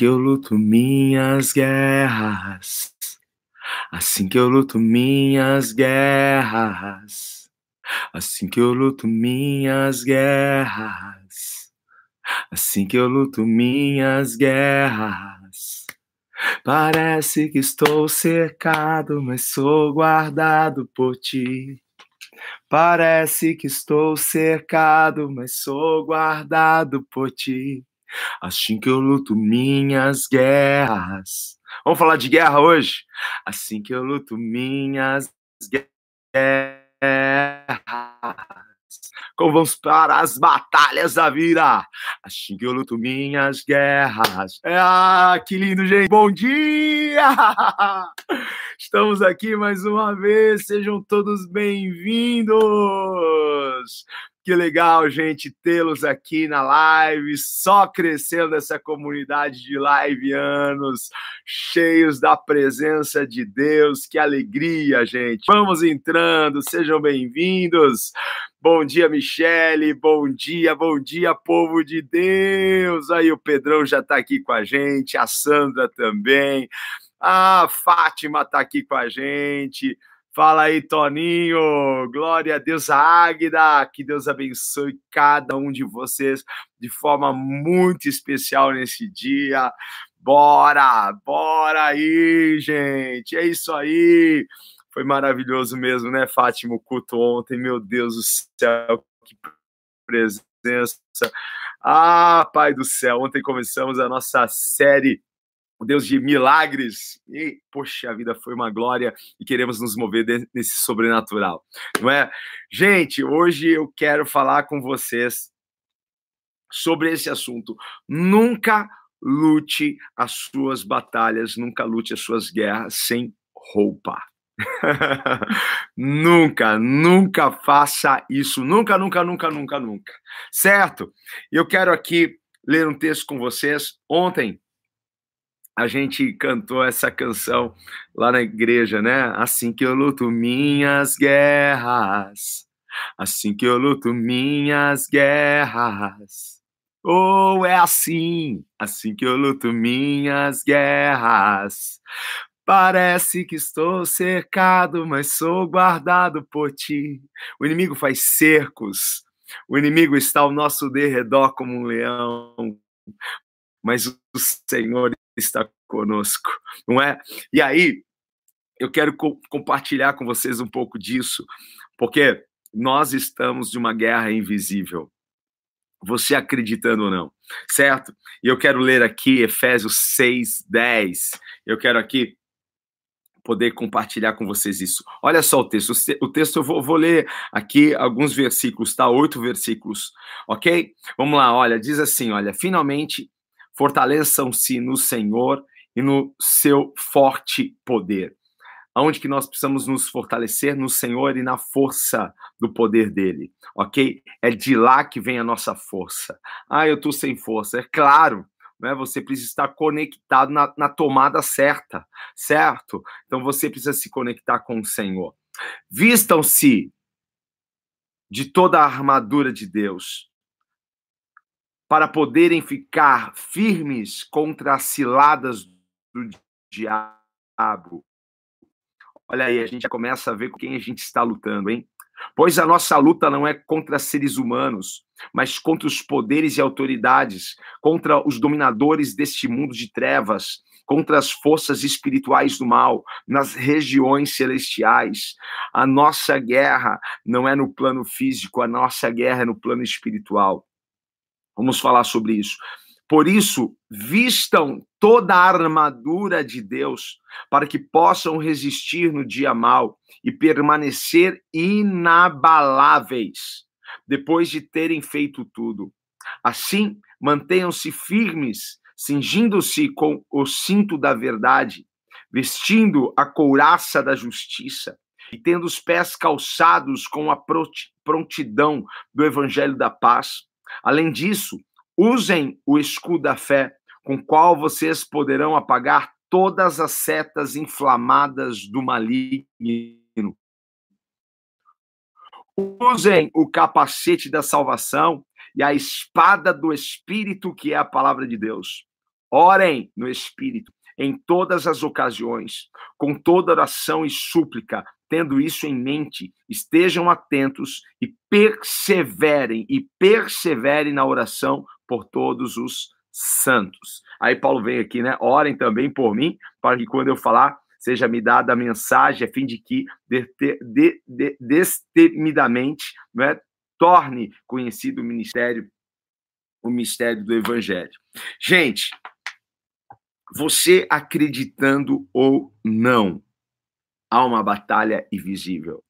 que eu luto minhas guerras, assim que eu luto minhas guerras, assim que eu luto minhas guerras, assim que eu luto minhas guerras. Parece que estou cercado, mas sou guardado por ti. Parece que estou cercado, mas sou guardado por ti. Assim que eu luto minhas guerras. Vamos falar de guerra hoje? Assim que eu luto minhas guerras. Como vamos para as batalhas da vida? Assim que eu luto minhas guerras. Ah, que lindo, gente. Bom dia! Estamos aqui mais uma vez. Sejam todos bem-vindos. Que legal, gente, tê-los aqui na live, só crescendo essa comunidade de live anos, cheios da presença de Deus. Que alegria, gente. Vamos entrando, sejam bem-vindos. Bom dia, Michele. Bom dia, bom dia, povo de Deus. Aí o Pedrão já está aqui com a gente, a Sandra também. A Fátima está aqui com a gente. Fala aí, Toninho. Glória a Deus, Águida. Que Deus abençoe cada um de vocês de forma muito especial nesse dia. Bora, bora aí, gente. É isso aí. Foi maravilhoso mesmo, né, Fátima, o culto ontem. Meu Deus do céu, que presença. Ah, Pai do céu, ontem começamos a nossa série o Deus de milagres. E, poxa, a vida foi uma glória e queremos nos mover nesse sobrenatural, não é? Gente, hoje eu quero falar com vocês sobre esse assunto. Nunca lute as suas batalhas, nunca lute as suas guerras sem roupa. nunca, nunca faça isso. Nunca, nunca, nunca, nunca, nunca. Certo? Eu quero aqui ler um texto com vocês. Ontem, a gente cantou essa canção lá na igreja, né? Assim que eu luto minhas guerras, assim que eu luto minhas guerras. Ou oh, é assim, assim que eu luto minhas guerras. Parece que estou cercado, mas sou guardado por ti. O inimigo faz cercos, o inimigo está ao nosso derredor como um leão, mas o Senhor está conosco, não é? E aí, eu quero co compartilhar com vocês um pouco disso, porque nós estamos de uma guerra invisível. Você acreditando ou não, certo? E eu quero ler aqui Efésios 6, 10. Eu quero aqui poder compartilhar com vocês isso. Olha só o texto. O texto eu vou, vou, ler aqui alguns versículos, tá? Oito versículos, ok? Vamos lá, olha, diz assim: olha, finalmente fortaleçam-se no Senhor e no seu forte poder. Aonde que nós precisamos nos fortalecer no Senhor e na força do poder dele, ok? É de lá que vem a nossa força. Ah, eu estou sem força. É claro, né? Você precisa estar conectado na, na tomada certa, certo? Então você precisa se conectar com o Senhor. Vistam-se de toda a armadura de Deus, para poderem ficar firmes contra as ciladas do diabo. Olha aí, a gente já começa a ver com quem a gente está lutando, hein? Pois a nossa luta não é contra seres humanos, mas contra os poderes e autoridades, contra os dominadores deste mundo de trevas, contra as forças espirituais do mal nas regiões celestiais. A nossa guerra não é no plano físico, a nossa guerra é no plano espiritual. Vamos falar sobre isso. Por isso, vistam toda a armadura de Deus, para que possam resistir no dia mal e permanecer inabaláveis, depois de terem feito tudo. Assim, mantenham-se firmes, cingindo-se com o cinto da verdade, vestindo a couraça da justiça e tendo os pés calçados com a prontidão do evangelho da paz Além disso, usem o escudo da fé, com qual vocês poderão apagar todas as setas inflamadas do maligno. Usem o capacete da salvação e a espada do Espírito, que é a palavra de Deus. Orem no Espírito em todas as ocasiões, com toda oração e súplica, tendo isso em mente, estejam atentos e perseverem, e perseverem na oração por todos os santos. Aí Paulo vem aqui, né? Orem também por mim, para que quando eu falar, seja me dada a mensagem, a fim de que de, de, de, destemidamente né, torne conhecido o ministério, o mistério do evangelho. Gente, você acreditando ou não, há uma batalha invisível.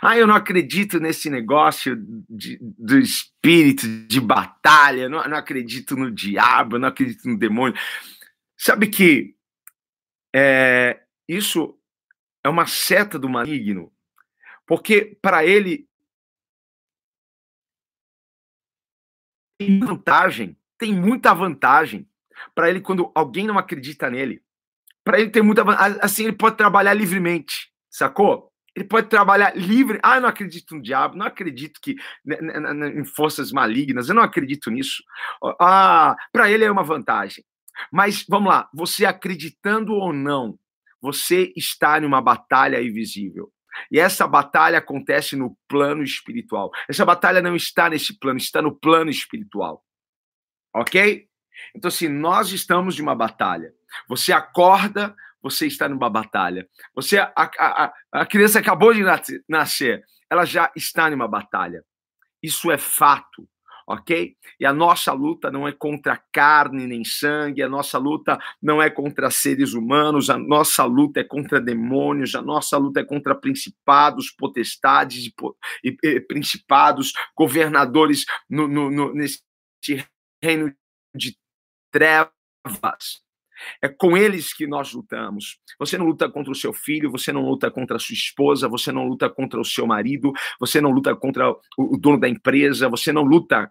Ah, eu não acredito nesse negócio de, do espírito de batalha, não, não acredito no diabo, não acredito no demônio. Sabe que é, isso é uma seta do maligno, porque para ele tem vantagem, tem muita vantagem para ele quando alguém não acredita nele. Para ele tem muita assim ele pode trabalhar livremente, sacou? Ele pode trabalhar livre. Ah, eu não acredito no diabo, não acredito que né, né, né, em forças malignas, eu não acredito nisso. Ah, para ele é uma vantagem. Mas vamos lá, você acreditando ou não, você está em uma batalha invisível. E essa batalha acontece no plano espiritual. Essa batalha não está nesse plano, está no plano espiritual. Ok? Então, assim, nós estamos de uma batalha. Você acorda, você está numa batalha. Você, a, a, a criança acabou de nascer, ela já está numa batalha. Isso é fato, ok? E a nossa luta não é contra carne nem sangue, a nossa luta não é contra seres humanos, a nossa luta é contra demônios, a nossa luta é contra principados, potestades e, e, principados, governadores no, no, no, nesse reino de trevas. É com eles que nós lutamos. Você não luta contra o seu filho, você não luta contra a sua esposa, você não luta contra o seu marido, você não luta contra o dono da empresa, você não luta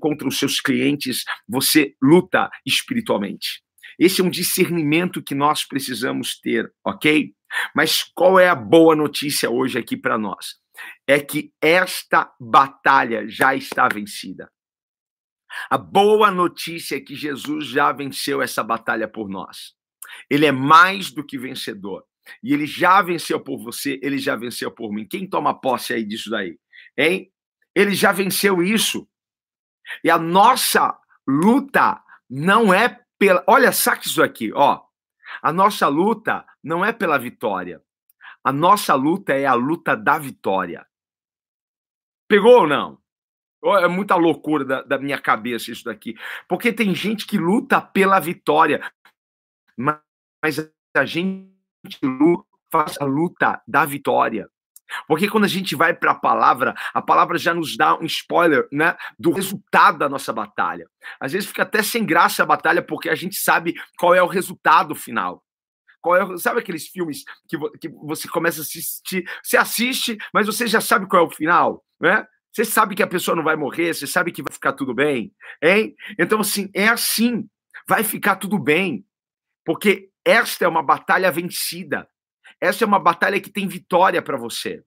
contra os seus clientes, você luta espiritualmente. Esse é um discernimento que nós precisamos ter, ok? Mas qual é a boa notícia hoje aqui para nós? É que esta batalha já está vencida. A boa notícia é que Jesus já venceu essa batalha por nós. Ele é mais do que vencedor. E ele já venceu por você, ele já venceu por mim. Quem toma posse aí disso daí? Hein? Ele já venceu isso. E a nossa luta não é pela. Olha, saque isso aqui, ó. A nossa luta não é pela vitória. A nossa luta é a luta da vitória. Pegou ou não? É muita loucura da, da, minha cabeça isso daqui. Porque tem gente que luta pela vitória, mas a gente luta, faz a luta da vitória. Porque quando a gente vai para a palavra, a palavra já nos dá um spoiler né, do resultado da nossa batalha. Às vezes fica até sem graça a batalha, porque a gente sabe qual é o resultado final. Qual é, sabe aqueles filmes que, que você começa a assistir, você assiste, mas você já sabe qual é o final, né? Você sabe que a pessoa não vai morrer, você sabe que vai ficar tudo bem, hein? Então, assim, é assim. Vai ficar tudo bem. Porque esta é uma batalha vencida. Esta é uma batalha que tem vitória para você.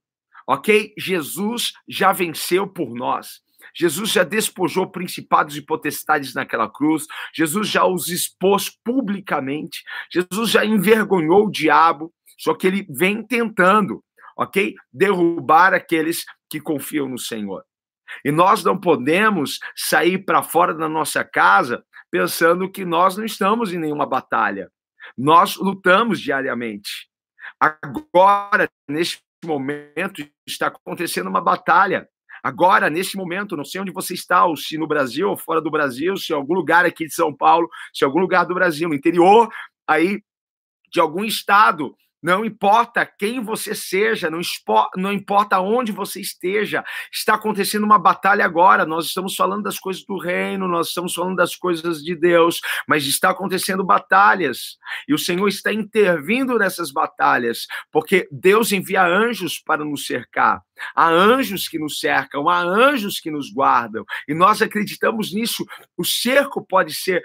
Ok? Jesus já venceu por nós. Jesus já despojou principados e potestades naquela cruz. Jesus já os expôs publicamente. Jesus já envergonhou o diabo. Só que ele vem tentando, ok? Derrubar aqueles que confiam no Senhor. E nós não podemos sair para fora da nossa casa pensando que nós não estamos em nenhuma batalha. Nós lutamos diariamente. Agora, neste momento, está acontecendo uma batalha. Agora, neste momento, não sei onde você está, ou se no Brasil ou fora do Brasil, se em algum lugar aqui de São Paulo, se em algum lugar do Brasil, no interior aí de algum estado, não importa quem você seja, não, não, importa onde você esteja, está acontecendo uma batalha agora. Nós estamos falando das coisas do reino, nós estamos falando das coisas de Deus, mas está acontecendo batalhas. E o Senhor está intervindo nessas batalhas, porque Deus envia anjos para nos cercar. Há anjos que nos cercam, há anjos que nos guardam, e nós acreditamos nisso. O cerco pode ser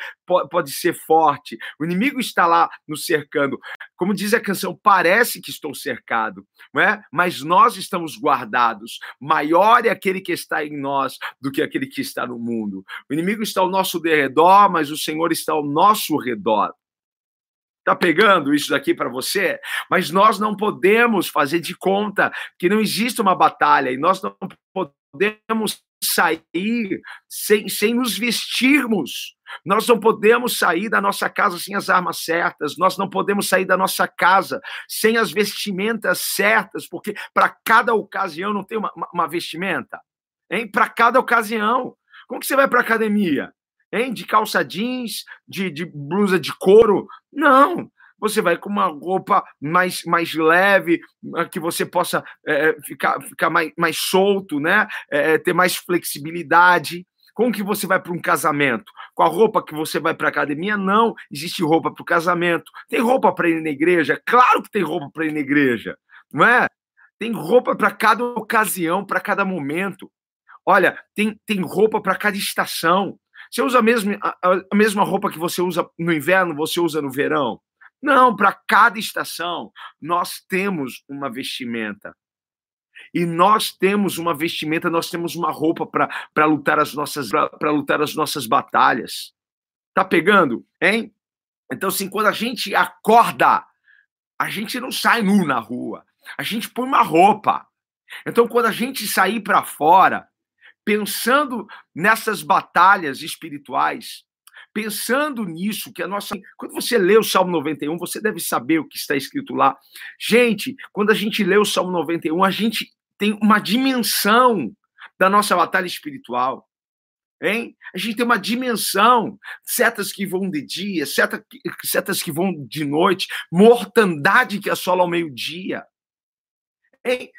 pode ser forte. O inimigo está lá nos cercando. Como diz a canção, parece que estou cercado, não é? Mas nós estamos guardados. Maior é aquele que está em nós do que aquele que está no mundo. O inimigo está ao nosso redor, mas o Senhor está ao nosso redor. Tá pegando isso daqui para você? Mas nós não podemos fazer de conta que não existe uma batalha e nós não podemos sair sem, sem nos vestirmos. Nós não podemos sair da nossa casa sem as armas certas, nós não podemos sair da nossa casa sem as vestimentas certas, porque para cada ocasião não tem uma, uma, vestimenta? Para cada ocasião. Como que você vai para academia? Hein? De calça jeans, de, de blusa de couro. Não, você vai com uma roupa mais, mais leve, que você possa é, ficar, ficar mais, mais solto, né? É, ter mais flexibilidade. Como que você vai para um casamento? Com a roupa que você vai para a academia? Não, existe roupa para o casamento. Tem roupa para ir na igreja? Claro que tem roupa para ir na igreja, não é? Tem roupa para cada ocasião, para cada momento. Olha, tem, tem roupa para cada estação. Você usa a mesma, a, a mesma roupa que você usa no inverno, você usa no verão? Não, para cada estação nós temos uma vestimenta. E nós temos uma vestimenta, nós temos uma roupa para lutar as nossas para lutar as nossas batalhas. Tá pegando, hein? Então assim, quando a gente acorda, a gente não sai nu na rua. A gente põe uma roupa. Então quando a gente sair para fora, pensando nessas batalhas espirituais, pensando nisso, que a nossa. Quando você lê o Salmo 91, você deve saber o que está escrito lá. Gente, quando a gente lê o Salmo 91, a gente tem uma dimensão da nossa batalha espiritual. Hein? A gente tem uma dimensão, setas que vão de dia, setas, setas que vão de noite, mortandade que assola ao meio-dia.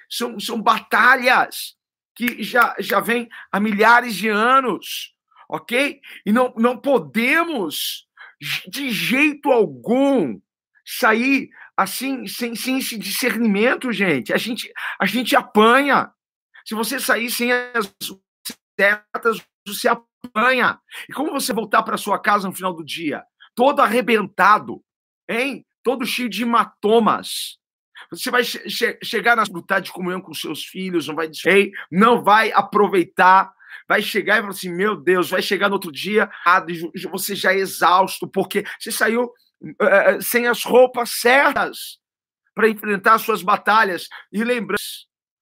São, são batalhas que já, já vem há milhares de anos, ok? E não, não podemos, de jeito algum, sair assim, sem, sem esse discernimento, gente. A gente, a gente apanha. Se você sair sem as setas, você apanha. E como você voltar para sua casa no final do dia? Todo arrebentado, hein? Todo cheio de hematomas. Você vai che chegar na lutar de comunhão com seus filhos, não vai não vai aproveitar, vai chegar e falar assim: meu Deus, vai chegar no outro dia, você já é exausto, porque você saiu uh, sem as roupas certas para enfrentar as suas batalhas. E lembrando,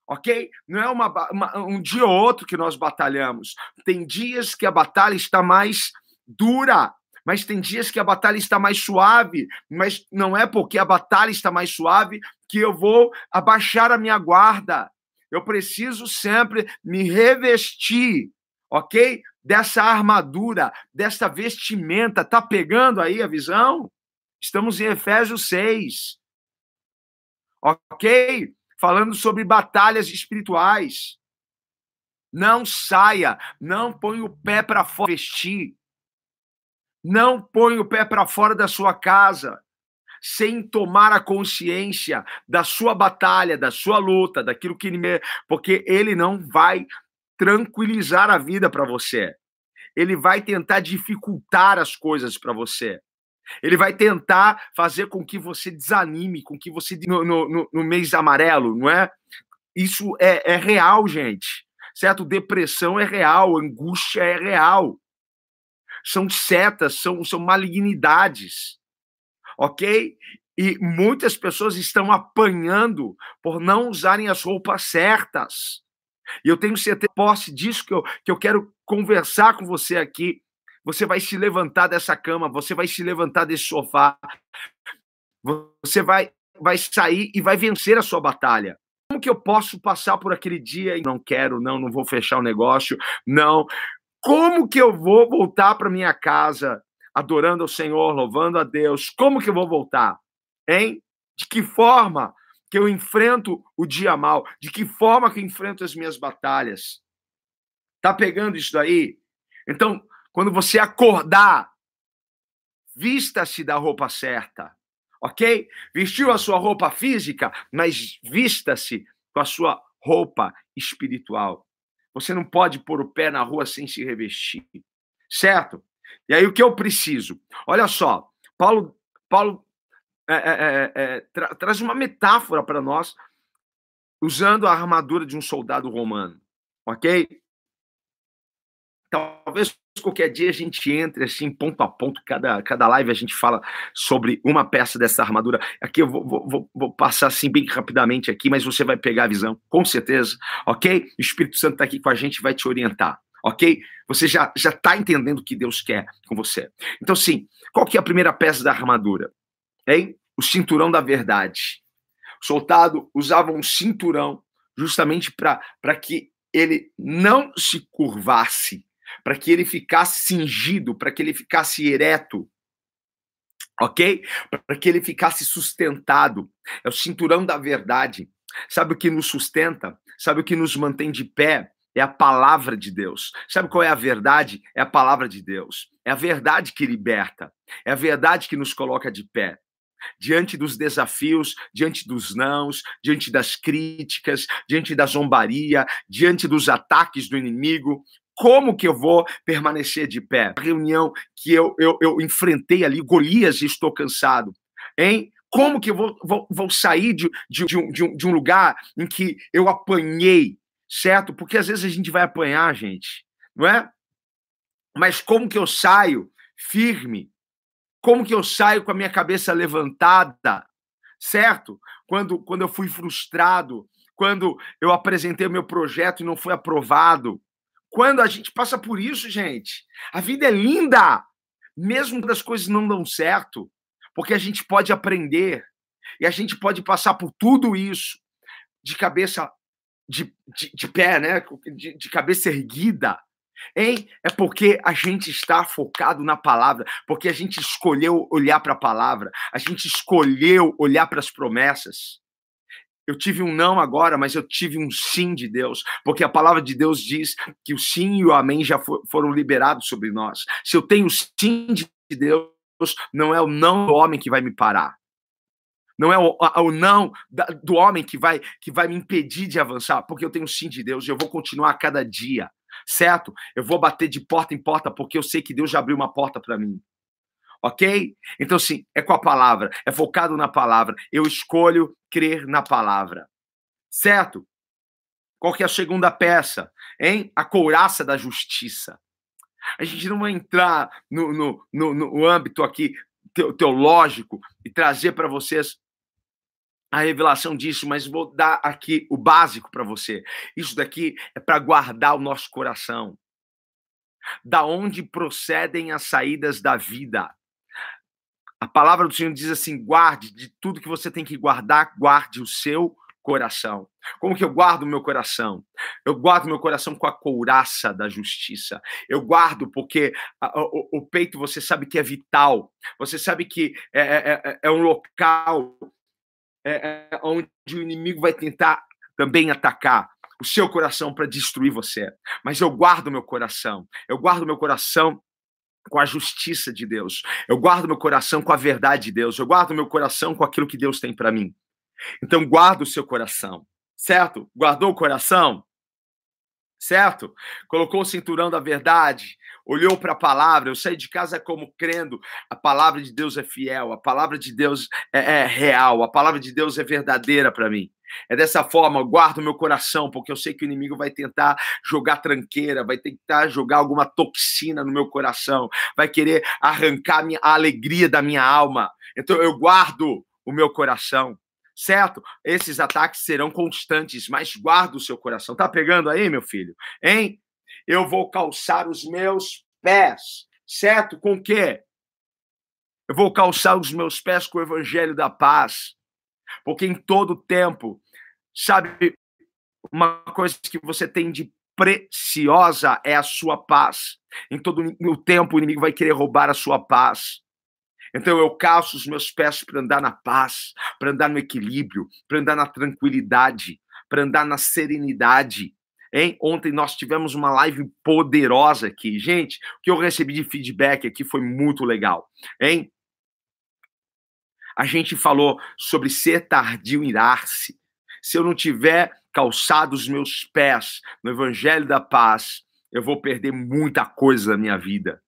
ok? Não é uma, uma, um dia ou outro que nós batalhamos. Tem dias que a batalha está mais dura, mas tem dias que a batalha está mais suave, mas não é porque a batalha está mais suave que eu vou abaixar a minha guarda. Eu preciso sempre me revestir, ok? Dessa armadura, dessa vestimenta. Tá pegando aí a visão? Estamos em Efésios 6. Ok? Falando sobre batalhas espirituais. Não saia, não põe o pé para fora vestir. Não põe o pé para fora da sua casa sem tomar a consciência da sua batalha, da sua luta, daquilo que ele me... porque ele não vai tranquilizar a vida para você. Ele vai tentar dificultar as coisas para você. Ele vai tentar fazer com que você desanime, com que você no, no, no mês amarelo, não é? Isso é, é real, gente. Certo? Depressão é real, angústia é real são setas, são, são malignidades, ok? E muitas pessoas estão apanhando por não usarem as roupas certas. E eu tenho certeza, posse disso que eu, que eu quero conversar com você aqui. Você vai se levantar dessa cama, você vai se levantar desse sofá, você vai, vai sair e vai vencer a sua batalha. Como que eu posso passar por aquele dia e não quero, não, não vou fechar o negócio, não, como que eu vou voltar para minha casa adorando ao Senhor, louvando a Deus? Como que eu vou voltar? Hein? De que forma que eu enfrento o dia mal? De que forma que eu enfrento as minhas batalhas? Tá pegando isso daí? Então, quando você acordar, vista-se da roupa certa, ok? Vestiu a sua roupa física, mas vista-se com a sua roupa espiritual. Você não pode pôr o pé na rua sem se revestir, certo? E aí o que eu preciso? Olha só, Paulo, Paulo é, é, é, é tra traz uma metáfora para nós usando a armadura de um soldado romano, ok? Talvez qualquer dia a gente entre assim, ponto a ponto, cada, cada live a gente fala sobre uma peça dessa armadura. Aqui eu vou, vou, vou passar assim bem rapidamente aqui, mas você vai pegar a visão, com certeza, ok? O Espírito Santo está aqui com a gente vai te orientar, ok? Você já já está entendendo o que Deus quer com você. Então, sim, qual que é a primeira peça da armadura? Hein? O cinturão da verdade. O soldado usava um cinturão justamente para que ele não se curvasse para que ele ficasse cingido, para que ele ficasse ereto, ok? Para que ele ficasse sustentado. É o cinturão da verdade. Sabe o que nos sustenta? Sabe o que nos mantém de pé? É a palavra de Deus. Sabe qual é a verdade? É a palavra de Deus. É a verdade que liberta. É a verdade que nos coloca de pé diante dos desafios, diante dos nãos, diante das críticas, diante da zombaria, diante dos ataques do inimigo, como que eu vou permanecer de pé? A reunião que eu, eu, eu enfrentei ali, Golias, e estou cansado. Hein? Como que eu vou, vou, vou sair de, de, de, um, de, um, de um lugar em que eu apanhei, certo? Porque às vezes a gente vai apanhar, gente, não é? Mas como que eu saio firme? Como que eu saio com a minha cabeça levantada, certo? Quando, quando eu fui frustrado, quando eu apresentei o meu projeto e não foi aprovado, quando a gente passa por isso, gente, a vida é linda, mesmo quando as coisas não dão certo, porque a gente pode aprender e a gente pode passar por tudo isso de cabeça, de, de, de pé, né? De, de cabeça erguida. Hein? É porque a gente está focado na palavra, porque a gente escolheu olhar para a palavra, a gente escolheu olhar para as promessas. Eu tive um não agora, mas eu tive um sim de Deus, porque a palavra de Deus diz que o sim e o amém já foram liberados sobre nós. Se eu tenho sim de Deus, não é o não do homem que vai me parar. Não é o, o não do homem que vai que vai me impedir de avançar, porque eu tenho sim de Deus e eu vou continuar a cada dia, certo? Eu vou bater de porta em porta porque eu sei que Deus já abriu uma porta para mim ok? Então, sim, é com a palavra, é focado na palavra. Eu escolho crer na palavra, certo? Qual que é a segunda peça? Hein? A couraça da justiça. A gente não vai entrar no, no, no, no âmbito aqui teológico e trazer para vocês a revelação disso, mas vou dar aqui o básico para você. Isso daqui é para guardar o nosso coração. Da onde procedem as saídas da vida? A palavra do Senhor diz assim: guarde de tudo que você tem que guardar, guarde o seu coração. Como que eu guardo o meu coração? Eu guardo meu coração com a couraça da justiça. Eu guardo porque a, o, o, peito você sabe que é vital. Você sabe que é, é, é, é um local é, é onde o inimigo vai tentar também atacar o seu coração para destruir você. Mas eu guardo meu coração. Eu guardo meu coração com a justiça de Deus. Eu guardo meu coração com a verdade de Deus. Eu guardo meu coração com aquilo que Deus tem para mim. Então guarda o seu coração, certo? Guardou o coração? Certo? Colocou o cinturão da verdade, olhou para a palavra. Eu saí de casa como crendo. A palavra de Deus é fiel, a palavra de Deus é, é real, a palavra de Deus é verdadeira para mim. É dessa forma, eu guardo meu coração, porque eu sei que o inimigo vai tentar jogar tranqueira, vai tentar jogar alguma toxina no meu coração, vai querer arrancar a, minha, a alegria da minha alma. Então eu guardo o meu coração, certo? Esses ataques serão constantes, mas guarda o seu coração. Tá pegando aí, meu filho? Hein? Eu vou calçar os meus pés, certo? Com o quê? Eu vou calçar os meus pés com o evangelho da paz. Porque em todo tempo, sabe, uma coisa que você tem de preciosa é a sua paz. Em todo o tempo, o inimigo vai querer roubar a sua paz. Então eu calço os meus pés para andar na paz, para andar no equilíbrio, para andar na tranquilidade, para andar na serenidade. Hein? Ontem nós tivemos uma live poderosa aqui. Gente, o que eu recebi de feedback aqui foi muito legal. Hein? A gente falou sobre ser tardio em irar-se. Se eu não tiver calçados os meus pés no evangelho da paz, eu vou perder muita coisa na minha vida.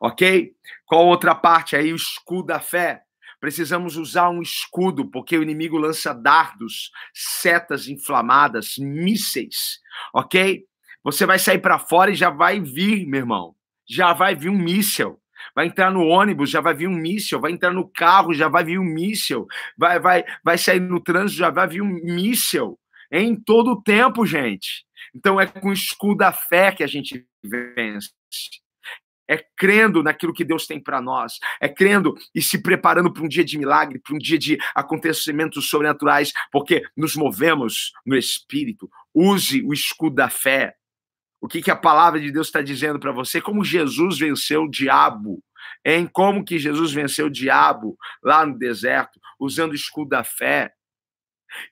Ok? Qual outra parte aí? O escudo da fé. Precisamos usar um escudo, porque o inimigo lança dardos, setas inflamadas, mísseis. Ok? Você vai sair para fora e já vai vir, meu irmão. Já vai vir um míssel. Vai entrar no ônibus, já vai vir um míssil. Vai entrar no carro, já vai vir um míssil. Vai, vai, vai sair no trânsito, já vai vir um míssil. Em todo o tempo, gente. Então é com o escudo da fé que a gente vence. É crendo naquilo que Deus tem para nós, é crendo e se preparando para um dia de milagre, para um dia de acontecimentos sobrenaturais, porque nos movemos no Espírito. Use o escudo da fé. O que, que a palavra de Deus está dizendo para você? Como Jesus venceu o diabo, em como que Jesus venceu o diabo lá no deserto, usando o escudo da fé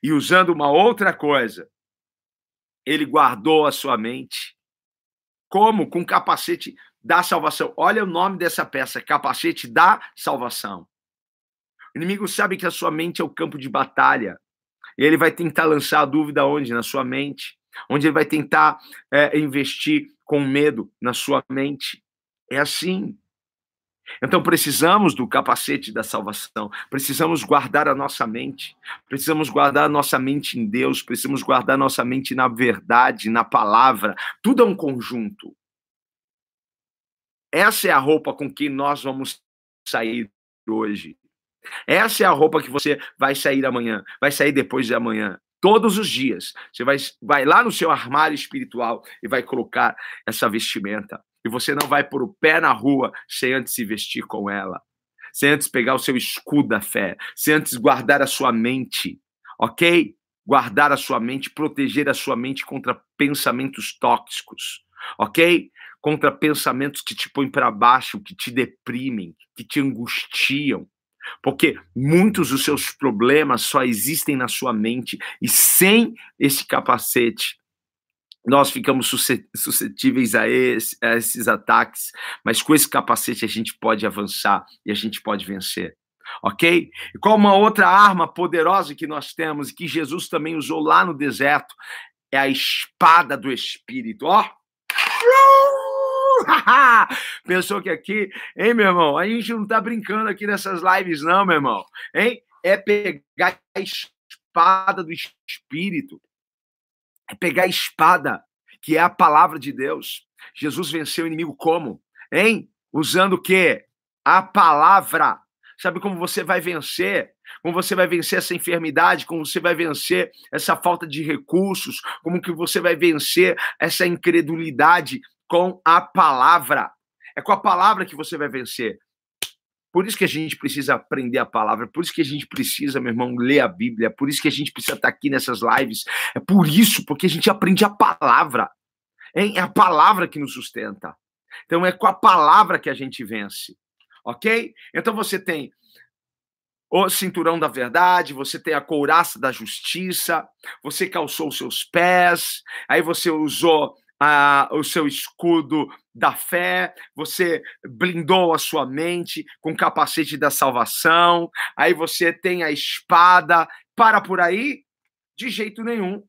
e usando uma outra coisa ele guardou a sua mente. Como? Com capacete da salvação. Olha o nome dessa peça: capacete da salvação. O inimigo sabe que a sua mente é o campo de batalha. E ele vai tentar lançar a dúvida onde? Na sua mente. Onde ele vai tentar é, investir com medo na sua mente. É assim. Então precisamos do capacete da salvação, precisamos guardar a nossa mente, precisamos guardar a nossa mente em Deus, precisamos guardar a nossa mente na verdade, na palavra, tudo é um conjunto. Essa é a roupa com que nós vamos sair hoje. Essa é a roupa que você vai sair amanhã, vai sair depois de amanhã. Todos os dias. Você vai, vai lá no seu armário espiritual e vai colocar essa vestimenta. E você não vai pôr o pé na rua sem antes se vestir com ela, sem antes pegar o seu escudo da fé, sem antes guardar a sua mente, ok? Guardar a sua mente, proteger a sua mente contra pensamentos tóxicos, ok? Contra pensamentos que te põem para baixo, que te deprimem, que te angustiam. Porque muitos dos seus problemas só existem na sua mente e sem esse capacete nós ficamos suscetíveis a, esse, a, esses ataques, mas com esse capacete a gente pode avançar e a gente pode vencer. Ok? E qual uma outra arma poderosa que nós temos e que Jesus também usou lá no deserto é a espada do Espírito. Ó! Pensou que aqui, hein, meu irmão? A gente não tá brincando aqui nessas lives, não, meu irmão. Hein? É pegar a espada do Espírito é pegar a espada, que é a palavra de Deus. Jesus venceu o inimigo como? Hein? Usando o quê? A palavra. Sabe como você vai vencer? Como você vai vencer essa enfermidade? Como você vai vencer essa falta de recursos? Como que você vai vencer essa incredulidade com a palavra? É com a palavra que você vai vencer. Por isso que a gente precisa aprender a palavra, por isso que a gente precisa, meu irmão, ler a Bíblia, por isso que a gente precisa estar aqui nessas lives. É por isso, porque a gente aprende a palavra. É a palavra que nos sustenta. Então é com a palavra que a gente vence. Ok? Então você tem o cinturão da verdade, você tem a couraça da justiça, você calçou os seus pés, aí você usou a, o seu escudo da fé, você blindou a sua mente com o capacete da salvação, aí você tem a espada. Para por aí? De jeito nenhum.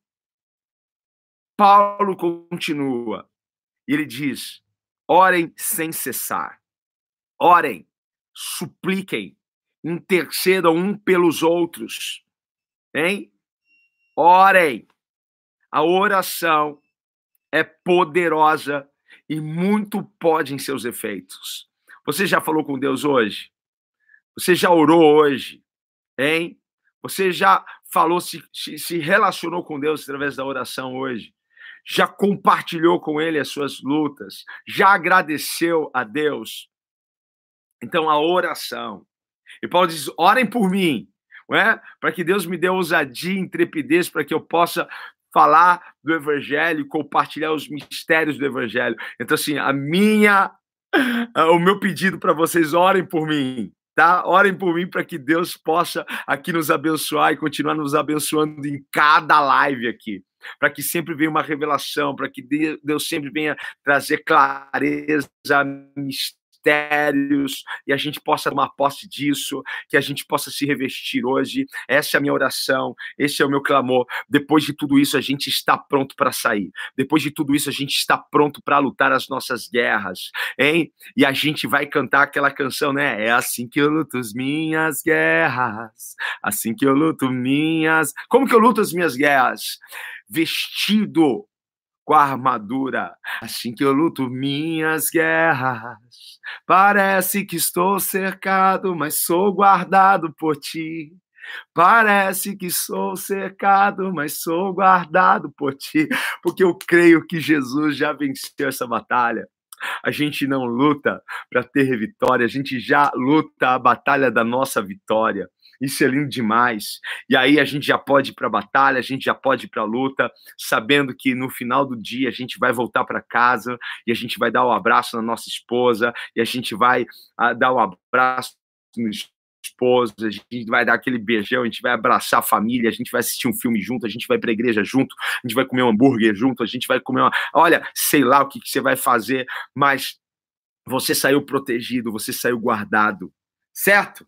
Paulo continua. E ele diz: orem sem cessar. Orem, supliquem, intercedam um pelos outros. Hein? Orem. A oração é poderosa e muito pode em seus efeitos. Você já falou com Deus hoje? Você já orou hoje? Hein? Você já falou, se, se relacionou com Deus através da oração hoje? Já compartilhou com Ele as suas lutas? Já agradeceu a Deus? Então, a oração. E Paulo diz: orem por mim, é? para que Deus me dê ousadia e intrepidez para que eu possa falar do evangelho, compartilhar os mistérios do evangelho. Então, assim, a minha, o meu pedido para vocês, orem por mim, tá? Orem por mim para que Deus possa aqui nos abençoar e continuar nos abençoando em cada live aqui. Para que sempre venha uma revelação, para que Deus sempre venha trazer clareza, mistério ministérios e a gente possa tomar posse disso, que a gente possa se revestir hoje. Essa é a minha oração, esse é o meu clamor. Depois de tudo isso, a gente está pronto para sair. Depois de tudo isso, a gente está pronto para lutar as nossas guerras, hein? E a gente vai cantar aquela canção, né? É assim que eu luto as minhas guerras, assim que eu luto minhas. Como que eu luto as minhas guerras? Vestido com a armadura, assim que eu luto minhas guerras. Parece que estou cercado, mas sou guardado por ti. Parece que sou cercado, mas sou guardado por ti, porque eu creio que Jesus já venceu essa batalha. A gente não luta para ter vitória, a gente já luta a batalha da nossa vitória. Isso é lindo demais. E aí a gente já pode ir para a batalha, a gente já pode ir para a luta, sabendo que no final do dia a gente vai voltar para casa e a gente vai dar o um abraço na nossa esposa e a gente vai uh, dar o um abraço no esposa, a gente vai dar aquele beijão, a gente vai abraçar a família, a gente vai assistir um filme junto, a gente vai para a igreja junto, a gente vai comer um hambúrguer junto, a gente vai comer uma. Olha, sei lá o que, que você vai fazer, mas você saiu protegido, você saiu guardado, certo?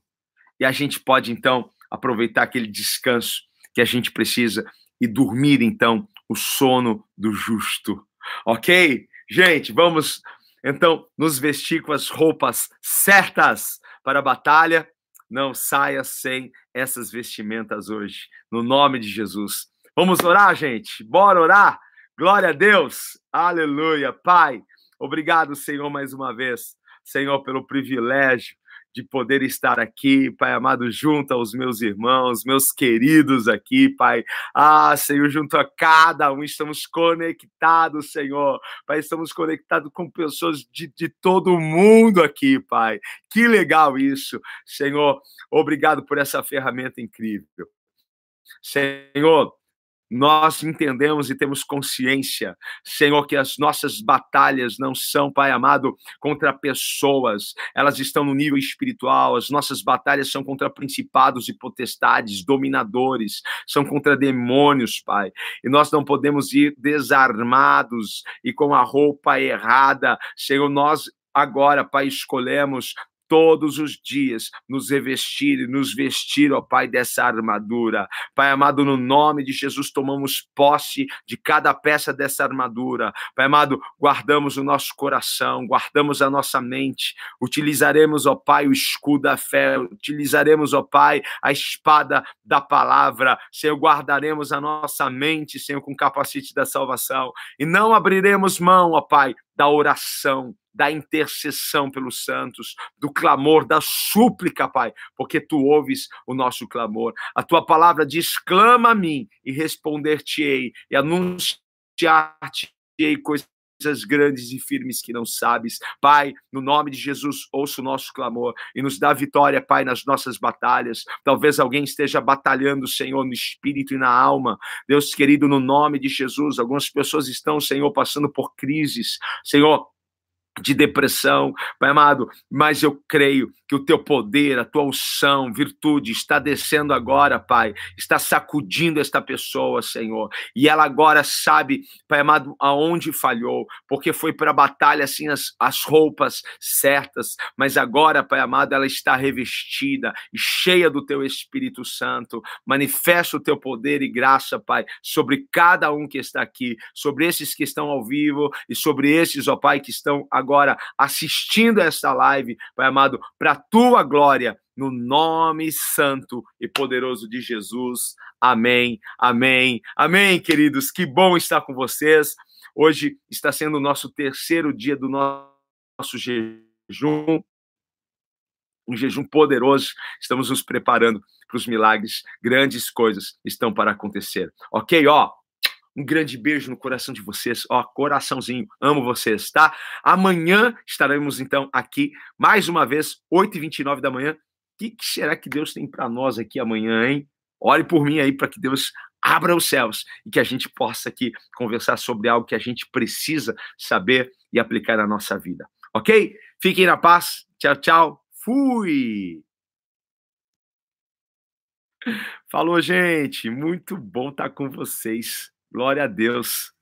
E a gente pode, então, aproveitar aquele descanso que a gente precisa e dormir, então, o sono do justo. Ok? Gente, vamos então nos vestir com as roupas certas para a batalha. Não saia sem essas vestimentas hoje, no nome de Jesus. Vamos orar, gente? Bora orar? Glória a Deus! Aleluia! Pai, obrigado, Senhor, mais uma vez. Senhor, pelo privilégio de poder estar aqui, Pai amado, junto aos meus irmãos, meus queridos aqui, Pai. Ah, Senhor, junto a cada um, estamos conectados, Senhor. Pai, estamos conectados com pessoas de, de todo o mundo aqui, Pai. Que legal isso, Senhor. Obrigado por essa ferramenta incrível. Senhor, nós entendemos e temos consciência, Senhor, que as nossas batalhas não são, Pai amado, contra pessoas, elas estão no nível espiritual, as nossas batalhas são contra principados e potestades, dominadores, são contra demônios, Pai, e nós não podemos ir desarmados e com a roupa errada, Senhor, nós agora, Pai, escolhemos todos os dias nos revestir e nos vestir, ó Pai, dessa armadura. Pai amado, no nome de Jesus, tomamos posse de cada peça dessa armadura. Pai amado, guardamos o nosso coração, guardamos a nossa mente, utilizaremos, ó Pai, o escudo da fé, utilizaremos, ó Pai, a espada da palavra. Senhor, guardaremos a nossa mente, Senhor, com capacete da salvação e não abriremos mão, ó Pai, da oração, da intercessão pelos santos, do clamor, da súplica, Pai, porque tu ouves o nosso clamor. A tua palavra diz: clama a mim e responder-te-ei, e anunciar-te-ei coisas grandes e firmes que não sabes. Pai, no nome de Jesus, ouça o nosso clamor e nos dá vitória, Pai, nas nossas batalhas. Talvez alguém esteja batalhando, Senhor, no espírito e na alma. Deus querido, no nome de Jesus, algumas pessoas estão, Senhor, passando por crises. Senhor, de depressão, Pai amado, mas eu creio que o teu poder, a tua unção, virtude está descendo agora, Pai, está sacudindo esta pessoa, Senhor, e ela agora sabe, Pai amado, aonde falhou, porque foi para a batalha assim as, as roupas certas, mas agora, Pai amado, ela está revestida e cheia do teu Espírito Santo. Manifesta o teu poder e graça, Pai, sobre cada um que está aqui, sobre esses que estão ao vivo e sobre esses, ó Pai, que estão agora agora assistindo esta live, Pai amado, para a tua glória, no nome santo e poderoso de Jesus. Amém, amém, amém, queridos. Que bom estar com vocês. Hoje está sendo o nosso terceiro dia do nosso jejum um jejum poderoso. Estamos nos preparando para os milagres. Grandes coisas estão para acontecer. Ok? Ó, um grande beijo no coração de vocês. Ó, coraçãozinho, amo vocês, tá? Amanhã estaremos então aqui mais uma vez, 8h29 da manhã. O que, que será que Deus tem para nós aqui amanhã, hein? Ore por mim aí para que Deus abra os céus e que a gente possa aqui conversar sobre algo que a gente precisa saber e aplicar na nossa vida. Ok? Fiquem na paz. Tchau, tchau. Fui! Falou, gente. Muito bom estar com vocês. Glória a Deus.